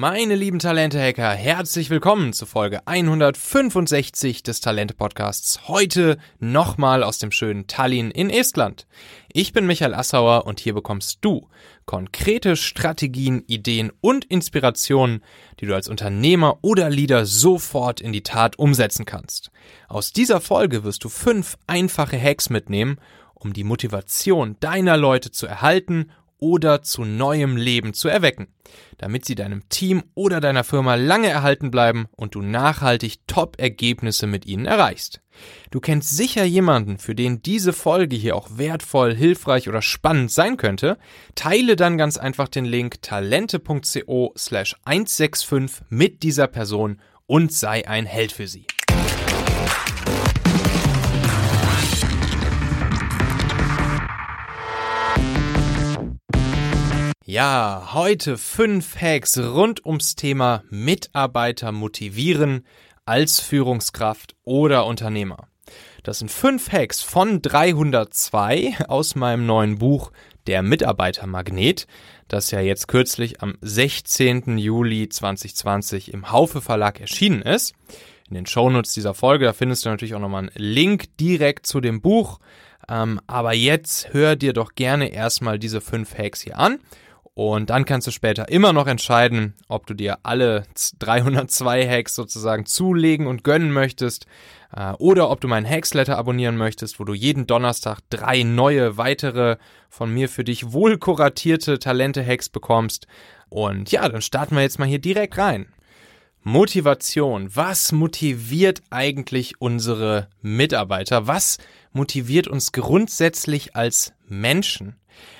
Meine lieben Talente-Hacker, herzlich willkommen zu Folge 165 des Talente-Podcasts. Heute nochmal aus dem schönen Tallinn in Estland. Ich bin Michael Assauer und hier bekommst du konkrete Strategien, Ideen und Inspirationen, die du als Unternehmer oder Leader sofort in die Tat umsetzen kannst. Aus dieser Folge wirst du fünf einfache Hacks mitnehmen, um die Motivation deiner Leute zu erhalten oder zu neuem Leben zu erwecken, damit sie deinem Team oder deiner Firma lange erhalten bleiben und du nachhaltig Top-Ergebnisse mit ihnen erreichst. Du kennst sicher jemanden, für den diese Folge hier auch wertvoll, hilfreich oder spannend sein könnte. Teile dann ganz einfach den Link talente.co slash 165 mit dieser Person und sei ein Held für sie. Ja, heute fünf Hacks rund ums Thema Mitarbeiter motivieren als Führungskraft oder Unternehmer. Das sind fünf Hacks von 302 aus meinem neuen Buch Der Mitarbeitermagnet, das ja jetzt kürzlich am 16. Juli 2020 im Haufe Verlag erschienen ist. In den Shownotes dieser Folge, da findest du natürlich auch nochmal einen Link direkt zu dem Buch. Ähm, aber jetzt hör dir doch gerne erstmal diese fünf Hacks hier an und dann kannst du später immer noch entscheiden, ob du dir alle 302 Hacks sozusagen zulegen und gönnen möchtest äh, oder ob du meinen Hacksletter abonnieren möchtest, wo du jeden Donnerstag drei neue weitere von mir für dich wohl kuratierte Talente-Hacks bekommst. Und ja, dann starten wir jetzt mal hier direkt rein. Motivation. Was motiviert eigentlich unsere Mitarbeiter? Was motiviert uns grundsätzlich als Menschen?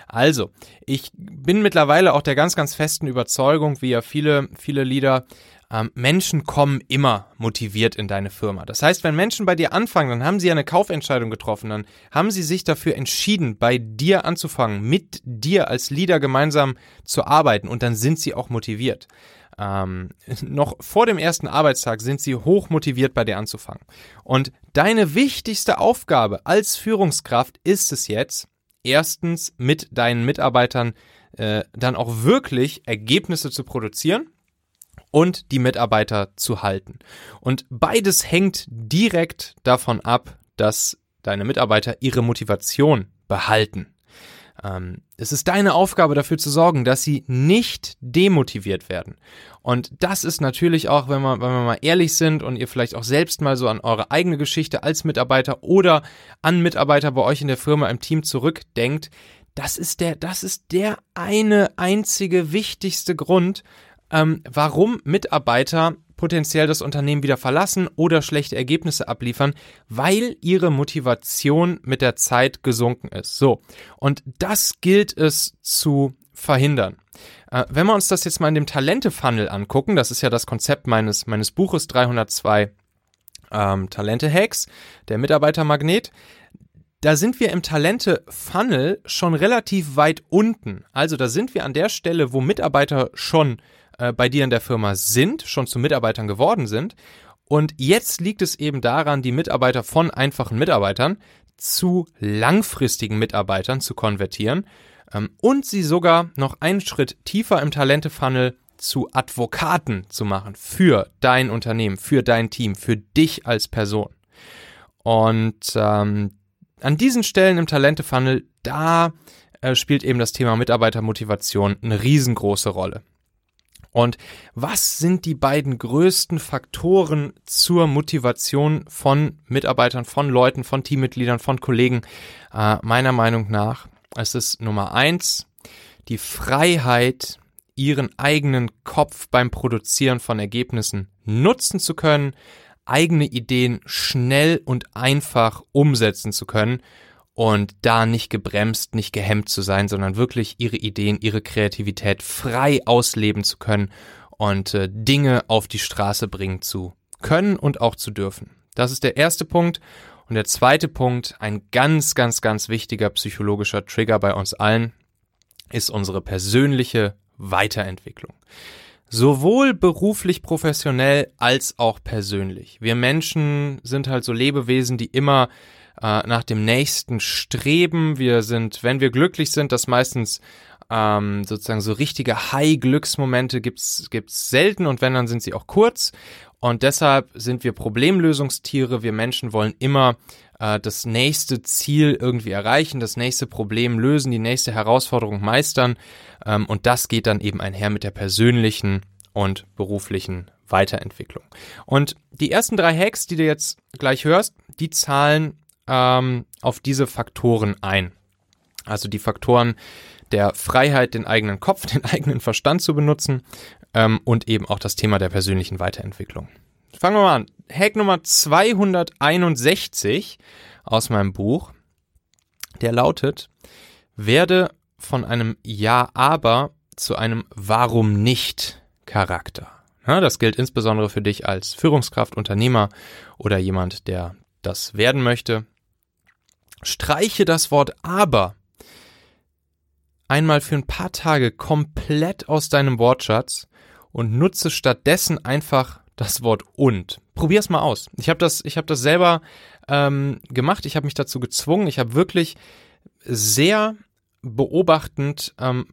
Also, ich bin mittlerweile auch der ganz, ganz festen Überzeugung, wie ja viele, viele Lieder, ähm, Menschen kommen immer motiviert in deine Firma. Das heißt, wenn Menschen bei dir anfangen, dann haben sie eine Kaufentscheidung getroffen, dann haben sie sich dafür entschieden, bei dir anzufangen, mit dir als Leader gemeinsam zu arbeiten und dann sind sie auch motiviert. Ähm, noch vor dem ersten Arbeitstag sind sie hoch motiviert, bei dir anzufangen. Und deine wichtigste Aufgabe als Führungskraft ist es jetzt, erstens mit deinen Mitarbeitern äh, dann auch wirklich Ergebnisse zu produzieren und die Mitarbeiter zu halten. Und beides hängt direkt davon ab, dass deine Mitarbeiter ihre Motivation behalten. Ähm, es ist deine Aufgabe dafür zu sorgen, dass sie nicht demotiviert werden. Und das ist natürlich auch, wenn wir, wenn wir mal ehrlich sind und ihr vielleicht auch selbst mal so an eure eigene Geschichte als Mitarbeiter oder an Mitarbeiter bei euch in der Firma im Team zurückdenkt, das ist der, das ist der eine einzige wichtigste Grund, ähm, warum Mitarbeiter potenziell das Unternehmen wieder verlassen oder schlechte Ergebnisse abliefern, weil ihre Motivation mit der Zeit gesunken ist. So. Und das gilt es zu verhindern. Äh, wenn wir uns das jetzt mal in dem Talente-Funnel angucken, das ist ja das Konzept meines, meines Buches 302 ähm, Talente-Hacks, der Mitarbeitermagnet, da sind wir im Talente-Funnel schon relativ weit unten. Also da sind wir an der Stelle, wo Mitarbeiter schon äh, bei dir in der Firma sind, schon zu Mitarbeitern geworden sind. Und jetzt liegt es eben daran, die Mitarbeiter von einfachen Mitarbeitern zu langfristigen Mitarbeitern zu konvertieren ähm, und sie sogar noch einen Schritt tiefer im Talente-Funnel zu Advokaten zu machen für dein Unternehmen, für dein Team, für dich als Person. Und ähm, an diesen Stellen im Talente-Funnel, da äh, spielt eben das Thema Mitarbeitermotivation eine riesengroße Rolle. Und was sind die beiden größten Faktoren zur Motivation von Mitarbeitern, von Leuten, von Teammitgliedern, von Kollegen? Äh, meiner Meinung nach, es ist Nummer eins, die Freiheit, ihren eigenen Kopf beim Produzieren von Ergebnissen nutzen zu können, eigene Ideen schnell und einfach umsetzen zu können und da nicht gebremst, nicht gehemmt zu sein, sondern wirklich ihre Ideen, ihre Kreativität frei ausleben zu können und äh, Dinge auf die Straße bringen zu können und auch zu dürfen. Das ist der erste Punkt. Und der zweite Punkt, ein ganz, ganz, ganz wichtiger psychologischer Trigger bei uns allen, ist unsere persönliche Weiterentwicklung. Sowohl beruflich professionell als auch persönlich. Wir Menschen sind halt so Lebewesen, die immer äh, nach dem nächsten streben. Wir sind, wenn wir glücklich sind, das meistens ähm, sozusagen so richtige High-Glücksmomente gibt's gibt's selten und wenn, dann sind sie auch kurz. Und deshalb sind wir Problemlösungstiere. Wir Menschen wollen immer äh, das nächste Ziel irgendwie erreichen, das nächste Problem lösen, die nächste Herausforderung meistern. Ähm, und das geht dann eben einher mit der persönlichen und beruflichen Weiterentwicklung. Und die ersten drei Hacks, die du jetzt gleich hörst, die zahlen ähm, auf diese Faktoren ein. Also die Faktoren der Freiheit, den eigenen Kopf, den eigenen Verstand zu benutzen ähm, und eben auch das Thema der persönlichen Weiterentwicklung. Fangen wir mal an. Hack Nummer 261 aus meinem Buch, der lautet, werde von einem Ja, aber zu einem Warum nicht Charakter. Ja, das gilt insbesondere für dich als Führungskraft, Unternehmer oder jemand, der das werden möchte. Streiche das Wort aber einmal für ein paar Tage komplett aus deinem Wortschatz und nutze stattdessen einfach das Wort und. Probier's mal aus. Ich habe das, ich habe das selber ähm, gemacht. Ich habe mich dazu gezwungen. Ich habe wirklich sehr beobachtend ähm,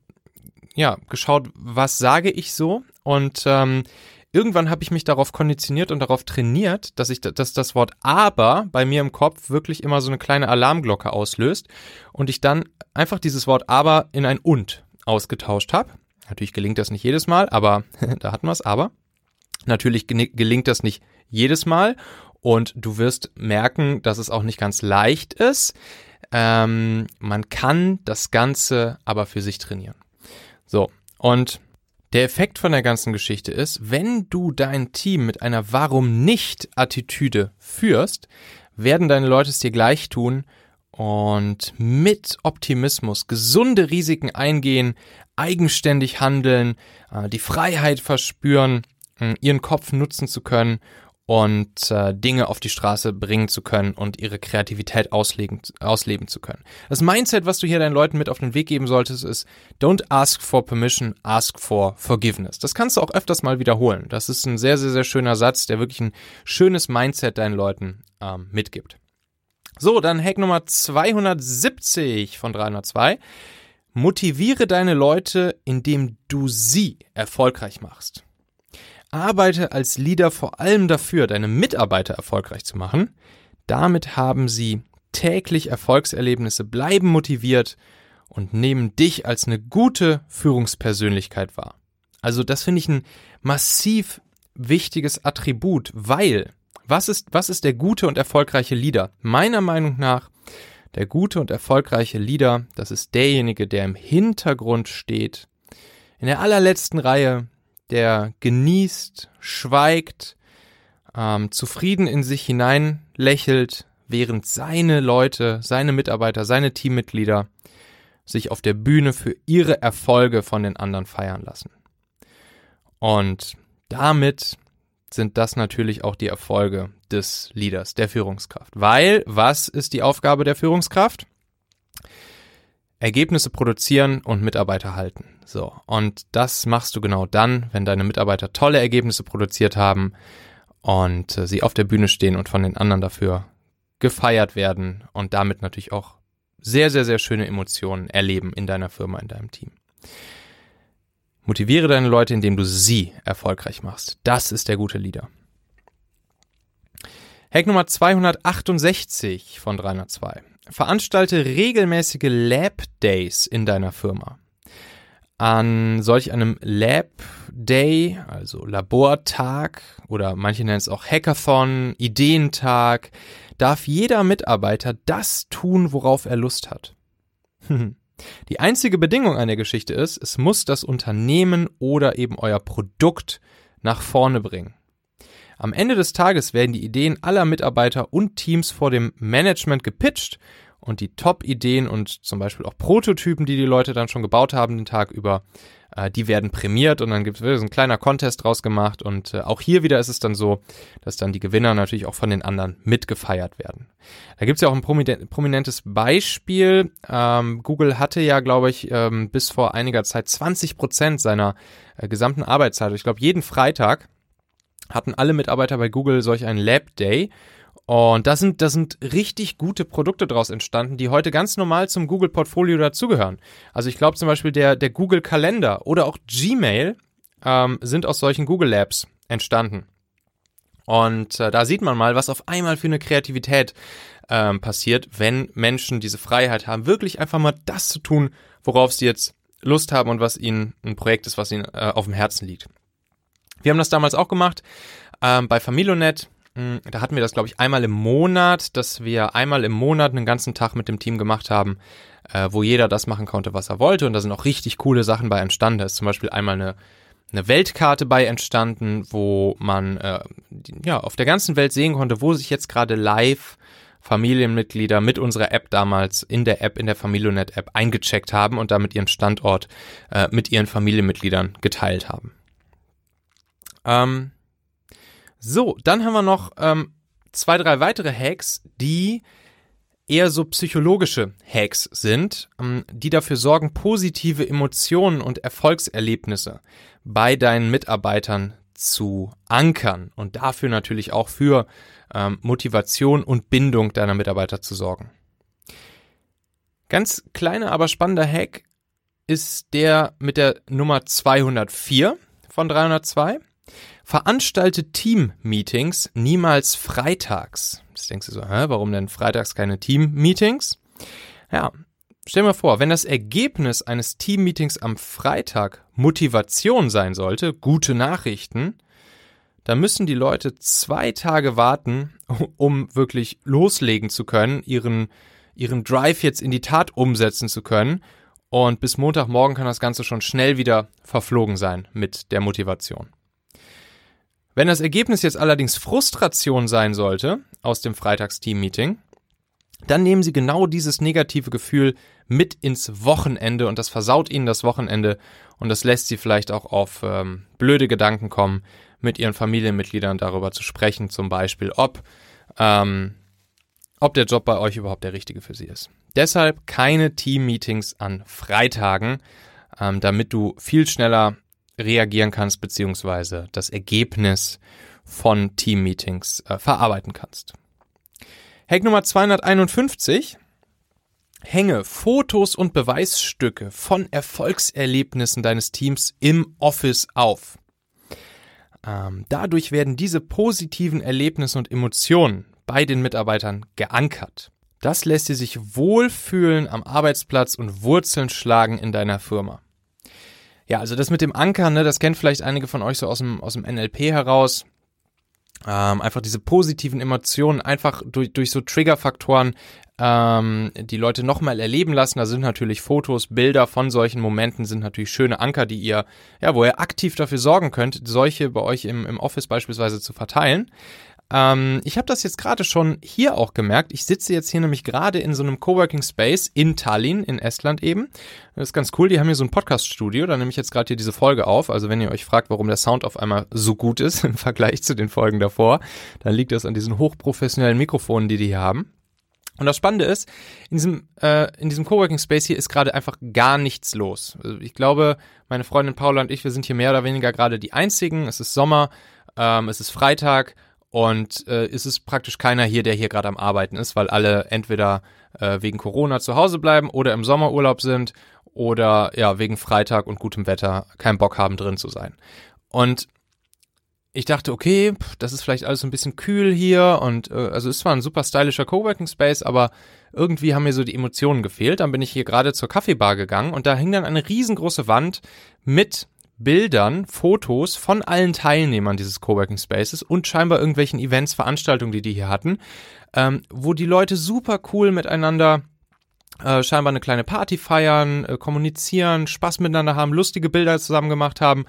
ja geschaut, was sage ich so und ähm, irgendwann habe ich mich darauf konditioniert und darauf trainiert, dass ich, dass das Wort aber bei mir im Kopf wirklich immer so eine kleine Alarmglocke auslöst und ich dann einfach dieses Wort aber in ein und ausgetauscht habe. Natürlich gelingt das nicht jedes Mal, aber da hatten wir es aber. Natürlich gelingt das nicht jedes Mal und du wirst merken, dass es auch nicht ganz leicht ist. Ähm, man kann das Ganze aber für sich trainieren. So, und der Effekt von der ganzen Geschichte ist, wenn du dein Team mit einer Warum nicht Attitüde führst, werden deine Leute es dir gleich tun und mit Optimismus gesunde Risiken eingehen, eigenständig handeln, äh, die Freiheit verspüren ihren Kopf nutzen zu können und äh, Dinge auf die Straße bringen zu können und ihre Kreativität auslegen, ausleben zu können. Das Mindset, was du hier deinen Leuten mit auf den Weg geben solltest, ist Don't ask for permission, ask for forgiveness. Das kannst du auch öfters mal wiederholen. Das ist ein sehr, sehr, sehr schöner Satz, der wirklich ein schönes Mindset deinen Leuten ähm, mitgibt. So, dann Hack Nummer 270 von 302. Motiviere deine Leute, indem du sie erfolgreich machst. Arbeite als Leader vor allem dafür, deine Mitarbeiter erfolgreich zu machen. Damit haben sie täglich Erfolgserlebnisse, bleiben motiviert und nehmen dich als eine gute Führungspersönlichkeit wahr. Also das finde ich ein massiv wichtiges Attribut, weil was ist, was ist der gute und erfolgreiche Leader? Meiner Meinung nach, der gute und erfolgreiche Leader, das ist derjenige, der im Hintergrund steht, in der allerletzten Reihe, der genießt, schweigt, ähm, zufrieden in sich hinein lächelt, während seine Leute, seine Mitarbeiter, seine Teammitglieder sich auf der Bühne für ihre Erfolge von den anderen feiern lassen. Und damit sind das natürlich auch die Erfolge des Leaders, der Führungskraft. Weil, was ist die Aufgabe der Führungskraft? Ergebnisse produzieren und Mitarbeiter halten. So. Und das machst du genau dann, wenn deine Mitarbeiter tolle Ergebnisse produziert haben und äh, sie auf der Bühne stehen und von den anderen dafür gefeiert werden und damit natürlich auch sehr, sehr, sehr schöne Emotionen erleben in deiner Firma, in deinem Team. Motiviere deine Leute, indem du sie erfolgreich machst. Das ist der gute Leader. Hack Nummer 268 von 302. Veranstalte regelmäßige Lab Days in deiner Firma. An solch einem Lab Day, also Labortag oder manche nennen es auch Hackathon, Ideentag, darf jeder Mitarbeiter das tun, worauf er Lust hat. Die einzige Bedingung an der Geschichte ist, es muss das Unternehmen oder eben euer Produkt nach vorne bringen. Am Ende des Tages werden die Ideen aller Mitarbeiter und Teams vor dem Management gepitcht und die Top-Ideen und zum Beispiel auch Prototypen, die die Leute dann schon gebaut haben den Tag über, äh, die werden prämiert und dann gibt es ein kleiner Contest draus gemacht und äh, auch hier wieder ist es dann so, dass dann die Gewinner natürlich auch von den anderen mitgefeiert werden. Da gibt es ja auch ein prominentes Beispiel. Ähm, Google hatte ja, glaube ich, ähm, bis vor einiger Zeit 20 Prozent seiner äh, gesamten Arbeitszeit. Ich glaube, jeden Freitag hatten alle Mitarbeiter bei Google solch einen Lab Day Und da sind, da sind richtig gute Produkte draus entstanden, die heute ganz normal zum Google Portfolio dazugehören. Also ich glaube zum Beispiel der, der Google Kalender oder auch Gmail ähm, sind aus solchen Google Labs entstanden. Und äh, da sieht man mal, was auf einmal für eine Kreativität ähm, passiert, wenn Menschen diese Freiheit haben, wirklich einfach mal das zu tun, worauf sie jetzt Lust haben und was ihnen ein Projekt ist, was ihnen äh, auf dem Herzen liegt. Wir haben das damals auch gemacht ähm, bei Familionet. Hm, da hatten wir das, glaube ich, einmal im Monat, dass wir einmal im Monat einen ganzen Tag mit dem Team gemacht haben, äh, wo jeder das machen konnte, was er wollte. Und da sind auch richtig coole Sachen bei entstanden. Da ist zum Beispiel einmal eine eine Weltkarte bei entstanden, wo man äh, ja auf der ganzen Welt sehen konnte, wo sich jetzt gerade live Familienmitglieder mit unserer App damals in der App, in der Familionet-App eingecheckt haben und damit ihren Standort äh, mit ihren Familienmitgliedern geteilt haben. Ähm, so, dann haben wir noch ähm, zwei, drei weitere Hacks, die eher so psychologische Hacks sind, ähm, die dafür sorgen, positive Emotionen und Erfolgserlebnisse bei deinen Mitarbeitern zu ankern und dafür natürlich auch für ähm, Motivation und Bindung deiner Mitarbeiter zu sorgen. Ganz kleiner, aber spannender Hack ist der mit der Nummer 204 von 302. Veranstalte Team-Meetings niemals freitags. Jetzt denkst du so, hä, warum denn freitags keine Team-Meetings? Ja, stell mal vor, wenn das Ergebnis eines Team-Meetings am Freitag Motivation sein sollte, gute Nachrichten, dann müssen die Leute zwei Tage warten, um wirklich loslegen zu können, ihren, ihren Drive jetzt in die Tat umsetzen zu können. Und bis Montagmorgen kann das Ganze schon schnell wieder verflogen sein mit der Motivation. Wenn das Ergebnis jetzt allerdings Frustration sein sollte aus dem Freitagsteam-Meeting, dann nehmen Sie genau dieses negative Gefühl mit ins Wochenende und das versaut Ihnen das Wochenende und das lässt Sie vielleicht auch auf ähm, blöde Gedanken kommen, mit Ihren Familienmitgliedern darüber zu sprechen, zum Beispiel, ob, ähm, ob der Job bei euch überhaupt der richtige für Sie ist. Deshalb keine Team-Meetings an Freitagen, ähm, damit du viel schneller reagieren kannst, beziehungsweise das Ergebnis von Team-Meetings äh, verarbeiten kannst. Hack Nummer 251. Hänge Fotos und Beweisstücke von Erfolgserlebnissen deines Teams im Office auf. Ähm, dadurch werden diese positiven Erlebnisse und Emotionen bei den Mitarbeitern geankert. Das lässt sie sich wohlfühlen am Arbeitsplatz und Wurzeln schlagen in deiner Firma. Ja, also das mit dem Ankern, ne, das kennt vielleicht einige von euch so aus dem, aus dem NLP heraus. Ähm, einfach diese positiven Emotionen einfach durch, durch so Triggerfaktoren ähm, die Leute nochmal erleben lassen. Da sind natürlich Fotos, Bilder von solchen Momenten, sind natürlich schöne Anker, die ihr, ja, wo ihr aktiv dafür sorgen könnt, solche bei euch im, im Office beispielsweise zu verteilen. Ähm, ich habe das jetzt gerade schon hier auch gemerkt. Ich sitze jetzt hier nämlich gerade in so einem Coworking Space in Tallinn, in Estland eben. Das ist ganz cool. Die haben hier so ein Podcast-Studio. Da nehme ich jetzt gerade hier diese Folge auf. Also wenn ihr euch fragt, warum der Sound auf einmal so gut ist im Vergleich zu den Folgen davor, dann liegt das an diesen hochprofessionellen Mikrofonen, die die hier haben. Und das Spannende ist, in diesem, äh, in diesem Coworking Space hier ist gerade einfach gar nichts los. Also ich glaube, meine Freundin Paula und ich, wir sind hier mehr oder weniger gerade die einzigen. Es ist Sommer, ähm, es ist Freitag und äh, ist es praktisch keiner hier, der hier gerade am Arbeiten ist, weil alle entweder äh, wegen Corona zu Hause bleiben oder im Sommerurlaub sind oder ja, wegen Freitag und gutem Wetter keinen Bock haben, drin zu sein. Und ich dachte, okay, das ist vielleicht alles ein bisschen kühl hier und äh, also es war ein super stylischer Coworking Space, aber irgendwie haben mir so die Emotionen gefehlt. Dann bin ich hier gerade zur Kaffeebar gegangen und da hing dann eine riesengroße Wand mit Bildern, Fotos von allen Teilnehmern dieses Coworking Spaces und scheinbar irgendwelchen Events, Veranstaltungen, die die hier hatten, ähm, wo die Leute super cool miteinander äh, scheinbar eine kleine Party feiern, äh, kommunizieren, Spaß miteinander haben, lustige Bilder zusammen gemacht haben.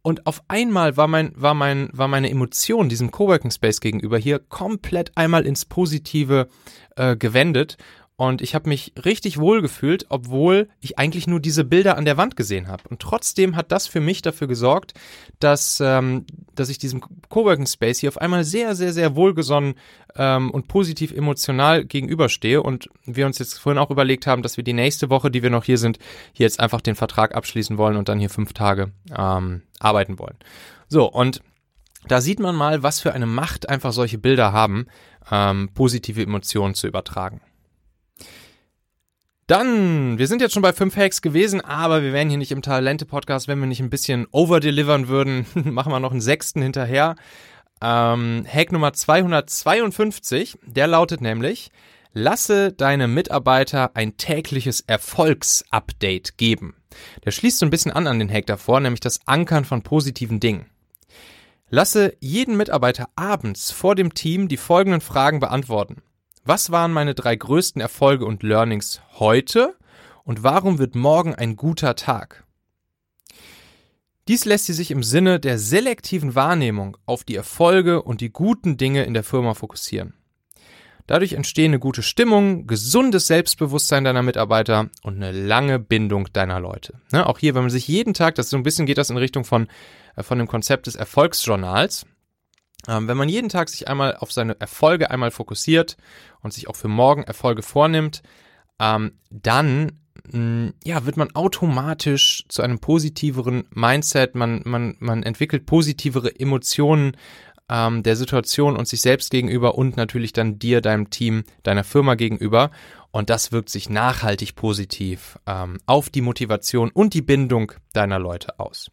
Und auf einmal war mein, war mein, war meine Emotion diesem Coworking Space gegenüber hier komplett einmal ins Positive äh, gewendet und ich habe mich richtig wohl gefühlt, obwohl ich eigentlich nur diese Bilder an der Wand gesehen habe. Und trotzdem hat das für mich dafür gesorgt, dass, ähm, dass ich diesem Coworking Space hier auf einmal sehr, sehr, sehr wohlgesonnen ähm, und positiv emotional gegenüberstehe. Und wir uns jetzt vorhin auch überlegt haben, dass wir die nächste Woche, die wir noch hier sind, hier jetzt einfach den Vertrag abschließen wollen und dann hier fünf Tage ähm, arbeiten wollen. So, und da sieht man mal, was für eine Macht einfach solche Bilder haben. ähm, positive Emotionen zu übertragen. Dann, wir sind jetzt schon bei fünf Hacks gewesen, aber wir wären hier nicht im Talente-Podcast, wenn wir nicht ein bisschen overdelivern würden. Machen wir noch einen sechsten hinterher. Ähm, Hack Nummer 252, der lautet nämlich, lasse deine Mitarbeiter ein tägliches Erfolgsupdate geben. Der schließt so ein bisschen an an den Hack davor, nämlich das Ankern von positiven Dingen. Lasse jeden Mitarbeiter abends vor dem Team die folgenden Fragen beantworten. Was waren meine drei größten Erfolge und Learnings heute und warum wird morgen ein guter Tag? Dies lässt sie sich im Sinne der selektiven Wahrnehmung auf die Erfolge und die guten Dinge in der Firma fokussieren. Dadurch entstehen eine gute Stimmung, gesundes Selbstbewusstsein deiner Mitarbeiter und eine lange Bindung deiner Leute. Ne, auch hier, wenn man sich jeden Tag, das so ein bisschen geht das in Richtung von, äh, von dem Konzept des Erfolgsjournals, ähm, wenn man jeden Tag sich einmal auf seine Erfolge einmal fokussiert und sich auch für morgen Erfolge vornimmt, ähm, dann mm, ja, wird man automatisch zu einem positiveren Mindset, man, man, man entwickelt positivere Emotionen ähm, der Situation und sich selbst gegenüber und natürlich dann dir, deinem Team, deiner Firma gegenüber. Und das wirkt sich nachhaltig positiv ähm, auf die Motivation und die Bindung deiner Leute aus.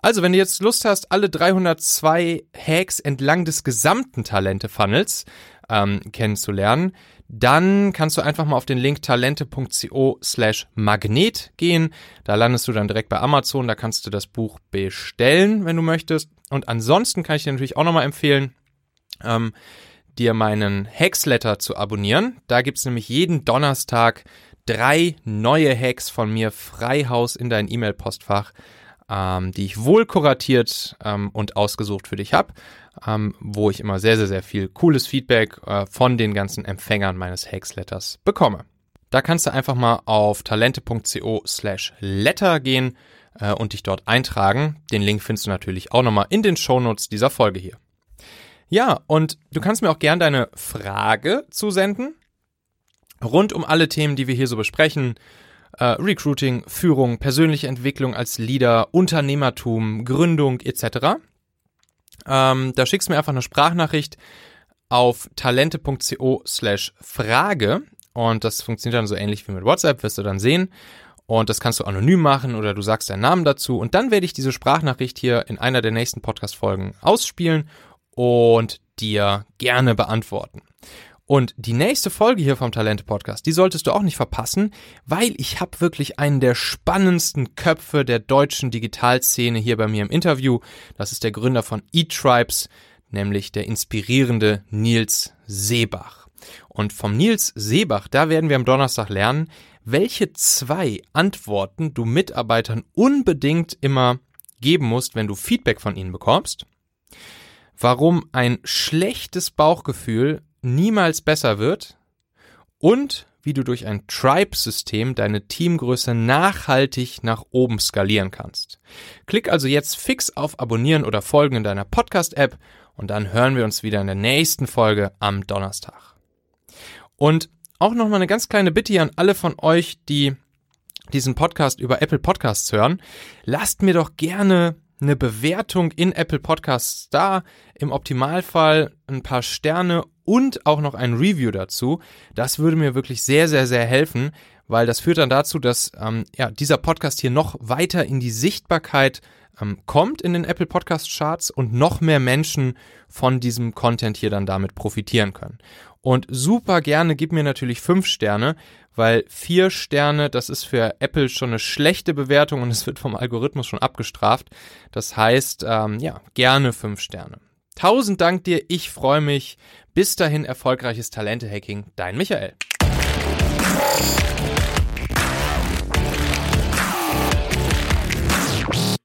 Also, wenn du jetzt Lust hast, alle 302 Hacks entlang des gesamten Talente-Funnels ähm, kennenzulernen, dann kannst du einfach mal auf den Link talente.co slash magnet gehen. Da landest du dann direkt bei Amazon, da kannst du das Buch bestellen, wenn du möchtest. Und ansonsten kann ich dir natürlich auch nochmal empfehlen, ähm, dir meinen Hacksletter zu abonnieren. Da gibt's nämlich jeden Donnerstag drei neue Hacks von mir frei Haus in dein E-Mail-Postfach ähm, die ich wohl kuratiert ähm, und ausgesucht für dich habe, ähm, wo ich immer sehr, sehr, sehr viel cooles Feedback äh, von den ganzen Empfängern meines Hacksletters bekomme. Da kannst du einfach mal auf talente.co slash letter gehen äh, und dich dort eintragen. Den Link findest du natürlich auch nochmal in den Shownotes dieser Folge hier. Ja, und du kannst mir auch gern deine Frage zusenden. Rund um alle Themen, die wir hier so besprechen, äh, Recruiting, Führung, persönliche Entwicklung als Leader, Unternehmertum, Gründung etc. Ähm, da schickst du mir einfach eine Sprachnachricht auf talente.co slash Frage und das funktioniert dann so ähnlich wie mit WhatsApp, wirst du dann sehen. Und das kannst du anonym machen oder du sagst deinen Namen dazu und dann werde ich diese Sprachnachricht hier in einer der nächsten Podcast-Folgen ausspielen und dir gerne beantworten. Und die nächste Folge hier vom Talente Podcast, die solltest du auch nicht verpassen, weil ich habe wirklich einen der spannendsten Köpfe der deutschen Digitalszene hier bei mir im Interview. Das ist der Gründer von eTribes, nämlich der inspirierende Nils Seebach. Und vom Nils Seebach, da werden wir am Donnerstag lernen, welche zwei Antworten du Mitarbeitern unbedingt immer geben musst, wenn du Feedback von ihnen bekommst. Warum ein schlechtes Bauchgefühl niemals besser wird und wie du durch ein Tribe-System deine Teamgröße nachhaltig nach oben skalieren kannst. Klick also jetzt fix auf Abonnieren oder Folgen in deiner Podcast-App und dann hören wir uns wieder in der nächsten Folge am Donnerstag. Und auch nochmal eine ganz kleine Bitte hier an alle von euch, die diesen Podcast über Apple Podcasts hören. Lasst mir doch gerne eine Bewertung in Apple Podcasts da. Im Optimalfall ein paar Sterne und auch noch ein Review dazu. Das würde mir wirklich sehr, sehr, sehr helfen, weil das führt dann dazu, dass ähm, ja, dieser Podcast hier noch weiter in die Sichtbarkeit ähm, kommt in den Apple Podcast Charts und noch mehr Menschen von diesem Content hier dann damit profitieren können. Und super gerne gib mir natürlich fünf Sterne, weil vier Sterne, das ist für Apple schon eine schlechte Bewertung und es wird vom Algorithmus schon abgestraft. Das heißt, ähm, ja, gerne fünf Sterne. Tausend Dank dir, ich freue mich. Bis dahin erfolgreiches Talente-Hacking, dein Michael.